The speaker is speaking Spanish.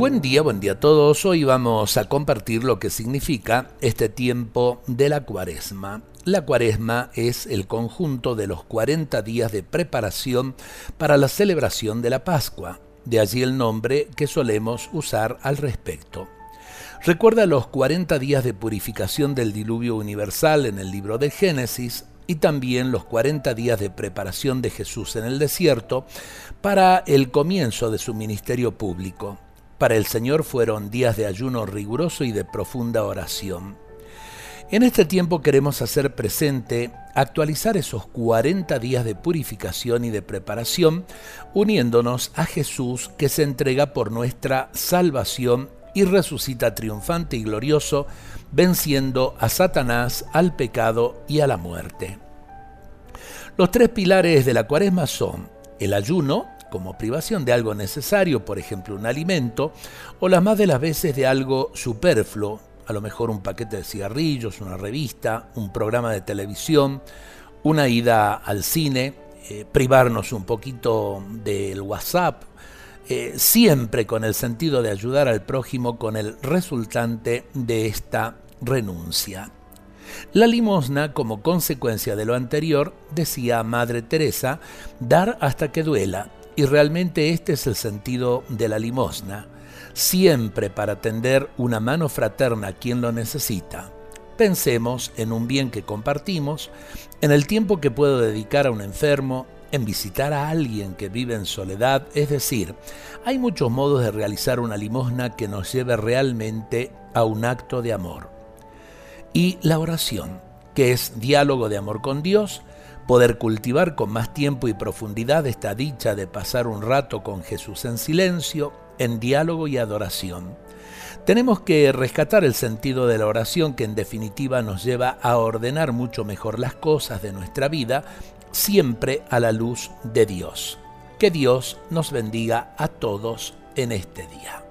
Buen día, buen día a todos. Hoy vamos a compartir lo que significa este tiempo de la cuaresma. La cuaresma es el conjunto de los 40 días de preparación para la celebración de la Pascua. De allí el nombre que solemos usar al respecto. Recuerda los 40 días de purificación del diluvio universal en el libro de Génesis y también los 40 días de preparación de Jesús en el desierto para el comienzo de su ministerio público. Para el Señor fueron días de ayuno riguroso y de profunda oración. En este tiempo queremos hacer presente, actualizar esos 40 días de purificación y de preparación, uniéndonos a Jesús que se entrega por nuestra salvación y resucita triunfante y glorioso, venciendo a Satanás, al pecado y a la muerte. Los tres pilares de la cuaresma son el ayuno, como privación de algo necesario, por ejemplo un alimento, o las más de las veces de algo superfluo, a lo mejor un paquete de cigarrillos, una revista, un programa de televisión, una ida al cine, eh, privarnos un poquito del WhatsApp, eh, siempre con el sentido de ayudar al prójimo con el resultante de esta renuncia. La limosna, como consecuencia de lo anterior, decía Madre Teresa, dar hasta que duela, y realmente este es el sentido de la limosna, siempre para tender una mano fraterna a quien lo necesita. Pensemos en un bien que compartimos, en el tiempo que puedo dedicar a un enfermo, en visitar a alguien que vive en soledad, es decir, hay muchos modos de realizar una limosna que nos lleve realmente a un acto de amor. Y la oración, que es diálogo de amor con Dios, poder cultivar con más tiempo y profundidad esta dicha de pasar un rato con Jesús en silencio, en diálogo y adoración. Tenemos que rescatar el sentido de la oración que en definitiva nos lleva a ordenar mucho mejor las cosas de nuestra vida, siempre a la luz de Dios. Que Dios nos bendiga a todos en este día.